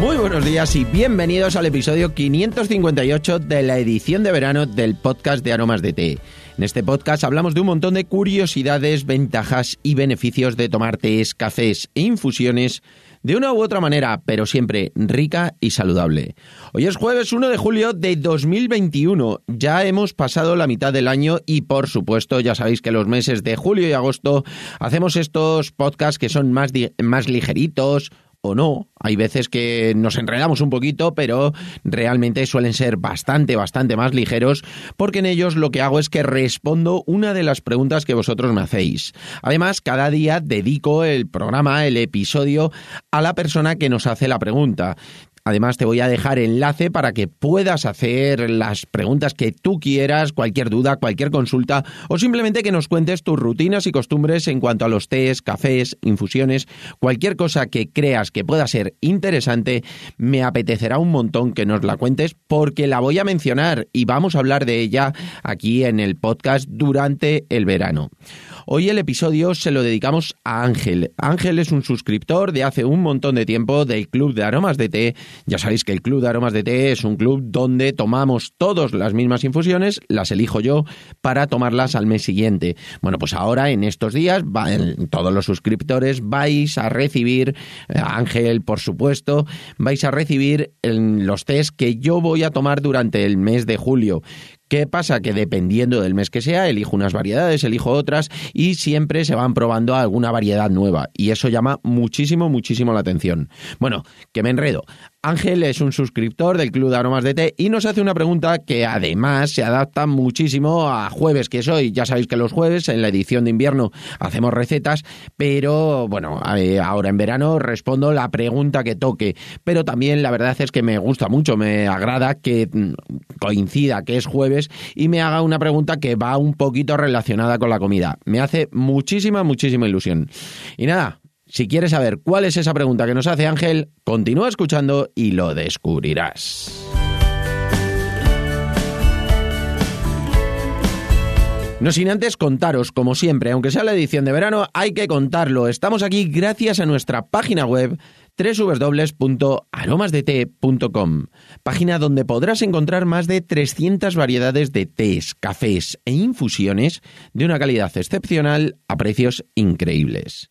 Muy buenos días y bienvenidos al episodio 558 de la edición de verano del podcast de Aromas de Té. En este podcast hablamos de un montón de curiosidades, ventajas y beneficios de tomar tés, cafés e infusiones de una u otra manera, pero siempre rica y saludable. Hoy es jueves 1 de julio de 2021. Ya hemos pasado la mitad del año y por supuesto ya sabéis que los meses de julio y agosto hacemos estos podcasts que son más, más ligeritos, o no. Hay veces que nos enredamos un poquito, pero realmente suelen ser bastante, bastante más ligeros, porque en ellos lo que hago es que respondo una de las preguntas que vosotros me hacéis. Además, cada día dedico el programa, el episodio, a la persona que nos hace la pregunta. Además, te voy a dejar enlace para que puedas hacer las preguntas que tú quieras, cualquier duda, cualquier consulta o simplemente que nos cuentes tus rutinas y costumbres en cuanto a los tés, cafés, infusiones, cualquier cosa que creas que pueda ser interesante, me apetecerá un montón que nos la cuentes porque la voy a mencionar y vamos a hablar de ella aquí en el podcast durante el verano. Hoy el episodio se lo dedicamos a Ángel. Ángel es un suscriptor de hace un montón de tiempo del Club de Aromas de Té. Ya sabéis que el Club de Aromas de Té es un club donde tomamos todos las mismas infusiones, las elijo yo para tomarlas al mes siguiente. Bueno, pues ahora en estos días todos los suscriptores vais a recibir, eh, Ángel por supuesto, vais a recibir los test que yo voy a tomar durante el mes de julio ¿Qué pasa? Que dependiendo del mes que sea, elijo unas variedades, elijo otras y siempre se van probando alguna variedad nueva. Y eso llama muchísimo, muchísimo la atención. Bueno, que me enredo. Ángel es un suscriptor del Club de Aromas de Té y nos hace una pregunta que además se adapta muchísimo a jueves que soy. Ya sabéis que los jueves en la edición de invierno hacemos recetas, pero bueno, eh, ahora en verano respondo la pregunta que toque. Pero también la verdad es que me gusta mucho, me agrada que mm, coincida que es jueves y me haga una pregunta que va un poquito relacionada con la comida. Me hace muchísima, muchísima ilusión. Y nada, si quieres saber cuál es esa pregunta que nos hace Ángel, continúa escuchando y lo descubrirás. No sin antes contaros, como siempre, aunque sea la edición de verano, hay que contarlo. Estamos aquí gracias a nuestra página web www.aromasdete.com, página donde podrás encontrar más de 300 variedades de tés, cafés e infusiones de una calidad excepcional a precios increíbles.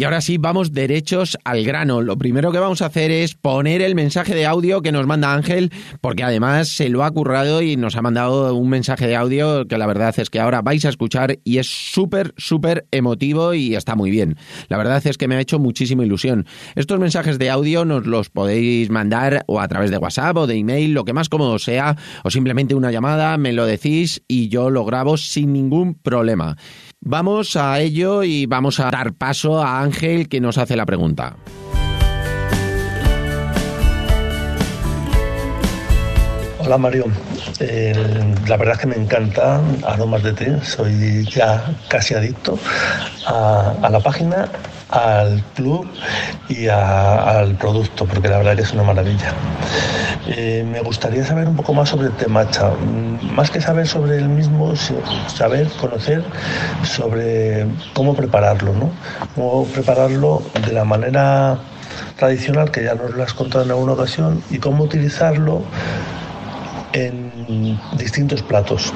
Y ahora sí, vamos derechos al grano. Lo primero que vamos a hacer es poner el mensaje de audio que nos manda Ángel, porque además se lo ha currado y nos ha mandado un mensaje de audio que la verdad es que ahora vais a escuchar y es súper, súper emotivo y está muy bien. La verdad es que me ha hecho muchísima ilusión. Estos mensajes de audio nos los podéis mandar o a través de WhatsApp o de email, lo que más cómodo sea, o simplemente una llamada, me lo decís y yo lo grabo sin ningún problema. Vamos a ello y vamos a dar paso a Ángel que nos hace la pregunta. Hola Mario, eh, la verdad es que me encanta Aromas de Té, soy ya casi adicto a la página al club y al producto, porque la verdad que es una maravilla. Eh, me gustaría saber un poco más sobre temacha, mm, más que saber sobre el mismo, saber, conocer sobre cómo prepararlo, ¿no? Cómo prepararlo de la manera tradicional que ya nos lo has contado en alguna ocasión y cómo utilizarlo en distintos platos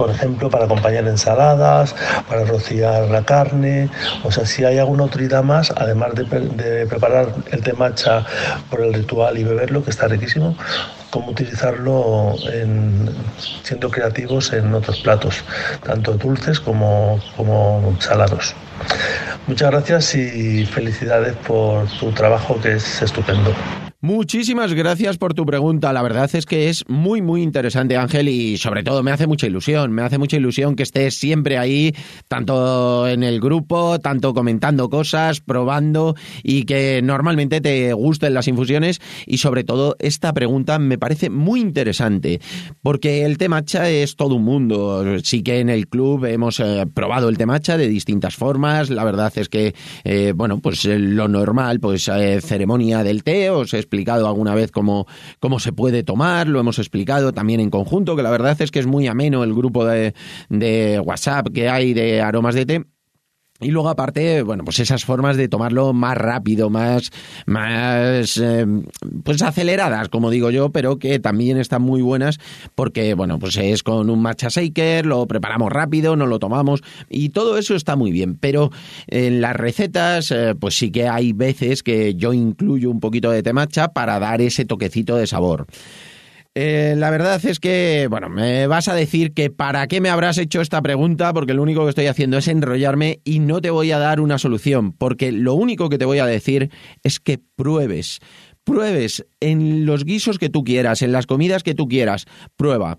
por ejemplo, para acompañar ensaladas, para rociar la carne, o sea, si hay alguna utilidad más, además de, preparar el té matcha por el ritual y beberlo, que está riquísimo, cómo utilizarlo siendo creativos en otros platos, tanto dulces como, como salados. Muchas gracias y felicidades por tu trabajo que es estupendo. Muchísimas gracias por tu pregunta. La verdad es que es muy, muy interesante, Ángel, y sobre todo me hace mucha ilusión. Me hace mucha ilusión que estés siempre ahí, tanto en el grupo, tanto comentando cosas, probando y que normalmente te gusten las infusiones. Y sobre todo, esta pregunta me parece muy interesante, porque el té matcha es todo un mundo. Sí que en el club hemos eh, probado el té matcha de distintas formas. La verdad es que, eh, bueno, pues lo normal, pues eh, ceremonia del té, os explicado alguna vez cómo, cómo se puede tomar, lo hemos explicado también en conjunto, que la verdad es que es muy ameno el grupo de, de WhatsApp que hay de aromas de té y luego aparte, bueno, pues esas formas de tomarlo más rápido, más, más, eh, pues aceleradas, como digo yo, pero que también están muy buenas porque, bueno, pues es con un matcha shaker, lo preparamos rápido, no lo tomamos y todo eso está muy bien. Pero en las recetas, eh, pues sí que hay veces que yo incluyo un poquito de té matcha para dar ese toquecito de sabor. Eh, la verdad es que, bueno, me vas a decir que para qué me habrás hecho esta pregunta, porque lo único que estoy haciendo es enrollarme y no te voy a dar una solución, porque lo único que te voy a decir es que pruebes. Pruebes en los guisos que tú quieras, en las comidas que tú quieras. Prueba.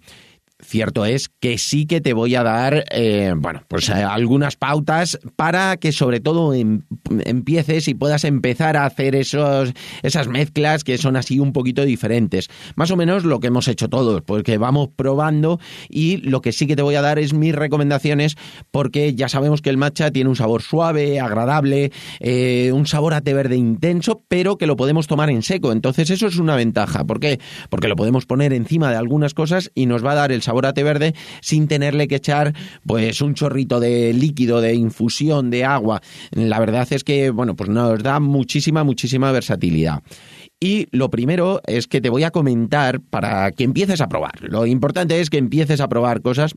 Cierto es que sí que te voy a dar, eh, bueno, pues eh, algunas pautas para que sobre todo em, empieces y puedas empezar a hacer esos, esas mezclas que son así un poquito diferentes. Más o menos lo que hemos hecho todos, porque vamos probando y lo que sí que te voy a dar es mis recomendaciones porque ya sabemos que el matcha tiene un sabor suave, agradable, eh, un sabor a té verde intenso, pero que lo podemos tomar en seco. Entonces eso es una ventaja. ¿Por qué? Porque lo podemos poner encima de algunas cosas y nos va a dar el sabor sabor a té verde sin tenerle que echar pues un chorrito de líquido, de infusión, de agua. La verdad es que, bueno, pues nos da muchísima, muchísima versatilidad. Y lo primero es que te voy a comentar para que empieces a probar. Lo importante es que empieces a probar cosas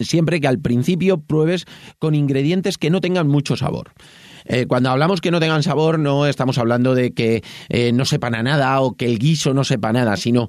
siempre que al principio pruebes con ingredientes que no tengan mucho sabor. Eh, cuando hablamos que no tengan sabor, no estamos hablando de que eh, no sepan a nada o que el guiso no sepa nada, sino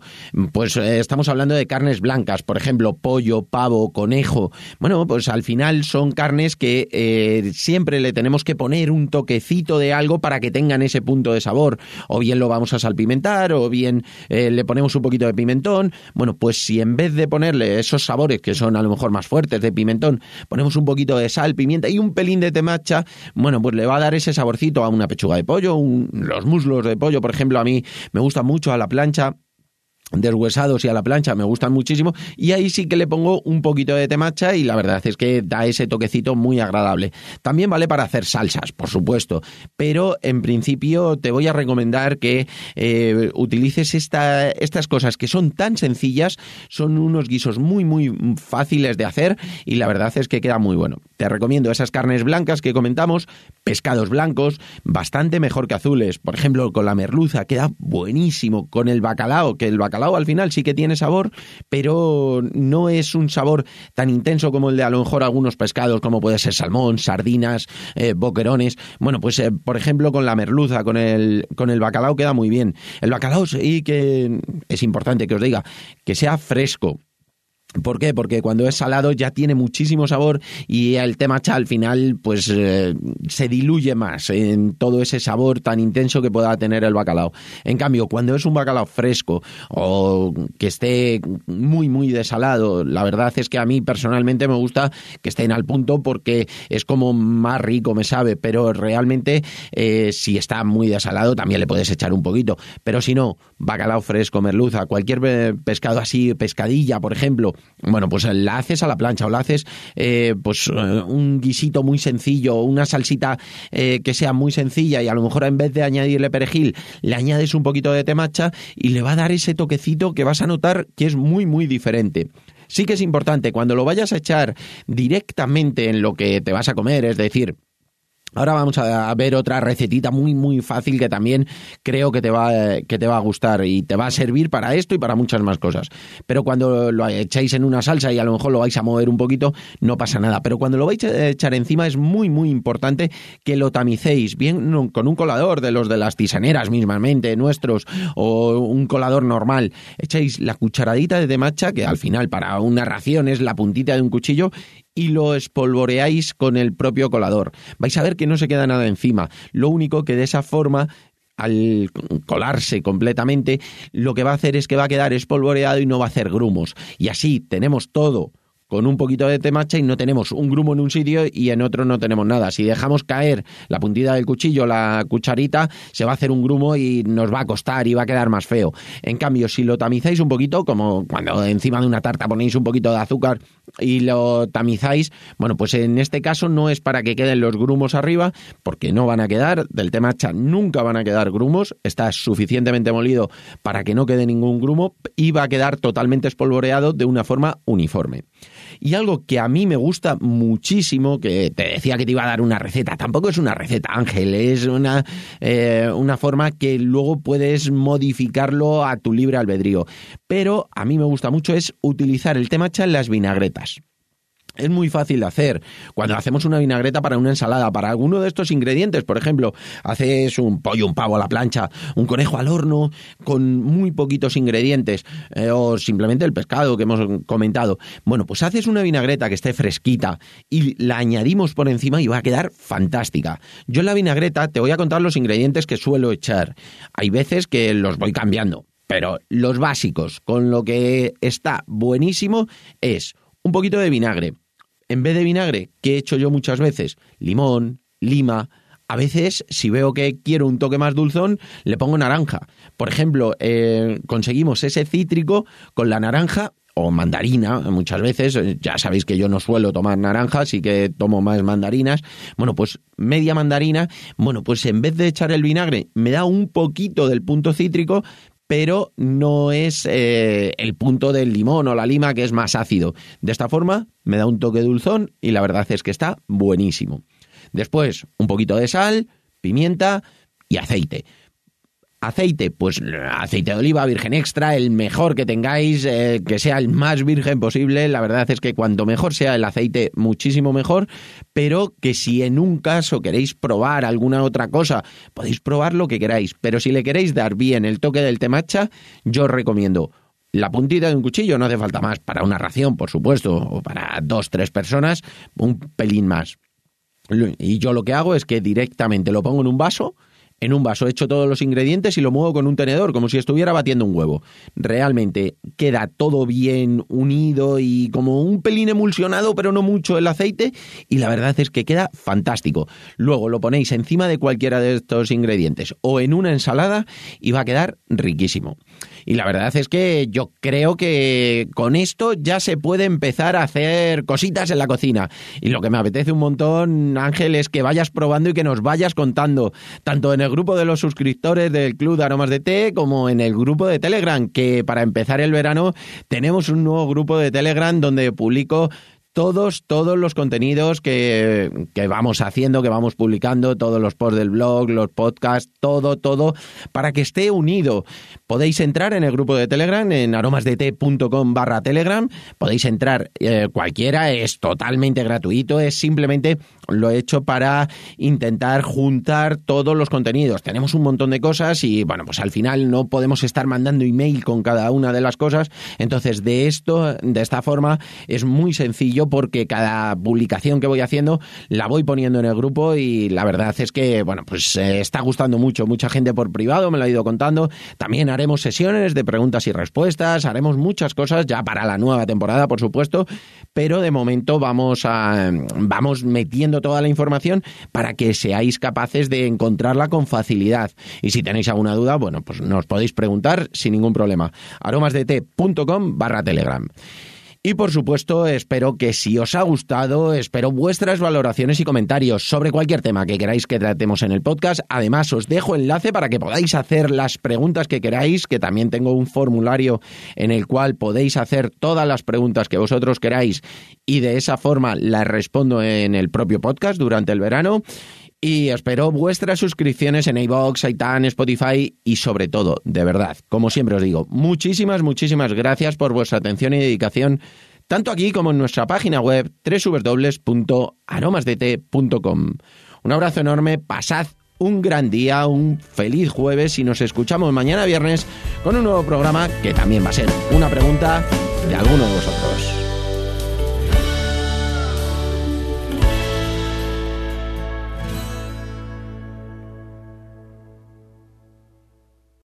pues eh, estamos hablando de carnes blancas, por ejemplo, pollo, pavo, conejo. Bueno, pues al final son carnes que siempre le tenemos que poner un toquecito de algo para que tengan ese punto de sabor. O bien lo vamos a salpimentar, o bien le ponemos un poquito de pimentón. Bueno, pues si en vez de ponerle esos sabores que son a lo mejor más fuertes de pimentón, ponemos un poquito de sal, pimienta y un pelín de temacha, bueno, pues le va a dar ese saborcito a una pechuga de pollo, los muslos de pollo, por ejemplo, a mí me gusta mucho a la plancha deshuesados y a la plancha me gustan muchísimo y ahí sí que le pongo un poquito de temacha y la verdad es que da ese toquecito muy agradable. También vale para hacer salsas, por supuesto, pero en principio te voy a recomendar que eh, utilices esta, estas cosas que son tan sencillas, son unos guisos muy muy fáciles de hacer y la verdad es que queda muy bueno. Te recomiendo esas carnes blancas que comentamos, pescados blancos, bastante mejor que azules, por ejemplo con la merluza queda buenísimo, con el bacalao, que el bacalao al final sí que tiene sabor, pero no es un sabor tan intenso como el de a lo mejor algunos pescados, como puede ser salmón, sardinas, eh, boquerones. Bueno, pues eh, por ejemplo con la merluza, con el, con el bacalao queda muy bien. El bacalao sí que es importante que os diga que sea fresco ¿Por qué? Porque cuando es salado ya tiene muchísimo sabor y el temacha al final pues eh, se diluye más en todo ese sabor tan intenso que pueda tener el bacalao. En cambio, cuando es un bacalao fresco o que esté muy muy desalado, la verdad es que a mí personalmente me gusta que estén al punto porque es como más rico me sabe, pero realmente eh, si está muy desalado también le puedes echar un poquito, pero si no, bacalao fresco, merluza, cualquier eh, pescado así, pescadilla por ejemplo, bueno, pues la haces a la plancha o la haces eh, pues eh, un guisito muy sencillo, una salsita eh, que sea muy sencilla y a lo mejor en vez de añadirle perejil le añades un poquito de temacha y le va a dar ese toquecito que vas a notar que es muy muy diferente. Sí que es importante cuando lo vayas a echar directamente en lo que te vas a comer, es decir, Ahora vamos a ver otra recetita muy muy fácil que también creo que te va que te va a gustar y te va a servir para esto y para muchas más cosas. Pero cuando lo echáis en una salsa y a lo mejor lo vais a mover un poquito, no pasa nada, pero cuando lo vais a echar encima es muy muy importante que lo tamicéis bien con un colador de los de las tisaneras mismamente nuestros o un colador normal. Echáis la cucharadita de macha que al final para una ración es la puntita de un cuchillo y lo espolvoreáis con el propio colador. Vais a ver que no se queda nada encima. Lo único que de esa forma al colarse completamente, lo que va a hacer es que va a quedar espolvoreado y no va a hacer grumos. Y así tenemos todo con un poquito de temacha y no tenemos un grumo en un sitio y en otro no tenemos nada. Si dejamos caer la puntita del cuchillo, la cucharita, se va a hacer un grumo y nos va a costar y va a quedar más feo. En cambio, si lo tamizáis un poquito, como cuando encima de una tarta ponéis un poquito de azúcar y lo tamizáis, bueno, pues en este caso no es para que queden los grumos arriba, porque no van a quedar, del temacha nunca van a quedar grumos, está suficientemente molido para que no quede ningún grumo y va a quedar totalmente espolvoreado de una forma uniforme. Y algo que a mí me gusta muchísimo, que te decía que te iba a dar una receta, tampoco es una receta, Ángel, es una, eh, una forma que luego puedes modificarlo a tu libre albedrío. Pero a mí me gusta mucho es utilizar el temacha en las vinagretas. Es muy fácil de hacer. Cuando hacemos una vinagreta para una ensalada, para alguno de estos ingredientes, por ejemplo, haces un pollo, un pavo a la plancha, un conejo al horno, con muy poquitos ingredientes, eh, o simplemente el pescado que hemos comentado. Bueno, pues haces una vinagreta que esté fresquita y la añadimos por encima y va a quedar fantástica. Yo en la vinagreta te voy a contar los ingredientes que suelo echar. Hay veces que los voy cambiando, pero los básicos, con lo que está buenísimo, es un poquito de vinagre, en vez de vinagre, que he hecho yo muchas veces, limón, lima, a veces, si veo que quiero un toque más dulzón, le pongo naranja. Por ejemplo, eh, conseguimos ese cítrico con la naranja o mandarina, muchas veces, ya sabéis que yo no suelo tomar naranja, así que tomo más mandarinas. Bueno, pues media mandarina, bueno, pues en vez de echar el vinagre, me da un poquito del punto cítrico, pero no es eh, el punto del limón o la lima que es más ácido. De esta forma me da un toque dulzón y la verdad es que está buenísimo. Después un poquito de sal, pimienta y aceite. Aceite, pues aceite de oliva virgen extra, el mejor que tengáis, eh, que sea el más virgen posible. La verdad es que cuanto mejor sea el aceite, muchísimo mejor. Pero que si en un caso queréis probar alguna otra cosa, podéis probar lo que queráis. Pero si le queréis dar bien el toque del temacha, yo os recomiendo la puntita de un cuchillo, no hace falta más. Para una ración, por supuesto, o para dos, tres personas, un pelín más. Y yo lo que hago es que directamente lo pongo en un vaso en un vaso, echo todos los ingredientes y lo muevo con un tenedor, como si estuviera batiendo un huevo. Realmente queda todo bien unido y como un pelín emulsionado, pero no mucho el aceite, y la verdad es que queda fantástico. Luego lo ponéis encima de cualquiera de estos ingredientes o en una ensalada y va a quedar riquísimo. Y la verdad es que yo creo que con esto ya se puede empezar a hacer cositas en la cocina. Y lo que me apetece un montón, Ángel, es que vayas probando y que nos vayas contando, tanto en el grupo de los suscriptores del Club de Aromas de Té como en el grupo de Telegram, que para empezar el verano tenemos un nuevo grupo de Telegram donde publico todos, todos los contenidos que, que, vamos haciendo, que vamos publicando, todos los posts del blog, los podcasts, todo, todo, para que esté unido. Podéis entrar en el grupo de Telegram, en aromasdt.com barra Telegram, podéis entrar eh, cualquiera, es totalmente gratuito, es simplemente lo he hecho para intentar juntar todos los contenidos. Tenemos un montón de cosas y, bueno, pues al final no podemos estar mandando email con cada una de las cosas, entonces de esto, de esta forma, es muy sencillo porque cada publicación que voy haciendo la voy poniendo en el grupo y la verdad es que, bueno, pues eh, está gustando mucho. Mucha gente por privado me lo ha ido contando. También haremos sesiones de preguntas y respuestas, haremos muchas cosas ya para la nueva temporada, por supuesto, pero de momento vamos a vamos metiendo toda la información para que seáis capaces de encontrarla con facilidad. Y si tenéis alguna duda, bueno, pues nos podéis preguntar sin ningún problema. aromasdt.com barra telegram. Y por supuesto, espero que si os ha gustado, espero vuestras valoraciones y comentarios sobre cualquier tema que queráis que tratemos en el podcast. Además, os dejo enlace para que podáis hacer las preguntas que queráis, que también tengo un formulario en el cual podéis hacer todas las preguntas que vosotros queráis y de esa forma las respondo en el propio podcast durante el verano. Y espero vuestras suscripciones en iVoox, iTunes, Spotify y sobre todo, de verdad, como siempre os digo, muchísimas, muchísimas gracias por vuestra atención y dedicación, tanto aquí como en nuestra página web www.aromasdt.com. Un abrazo enorme, pasad un gran día, un feliz jueves y nos escuchamos mañana viernes con un nuevo programa que también va a ser una pregunta de alguno de vosotros.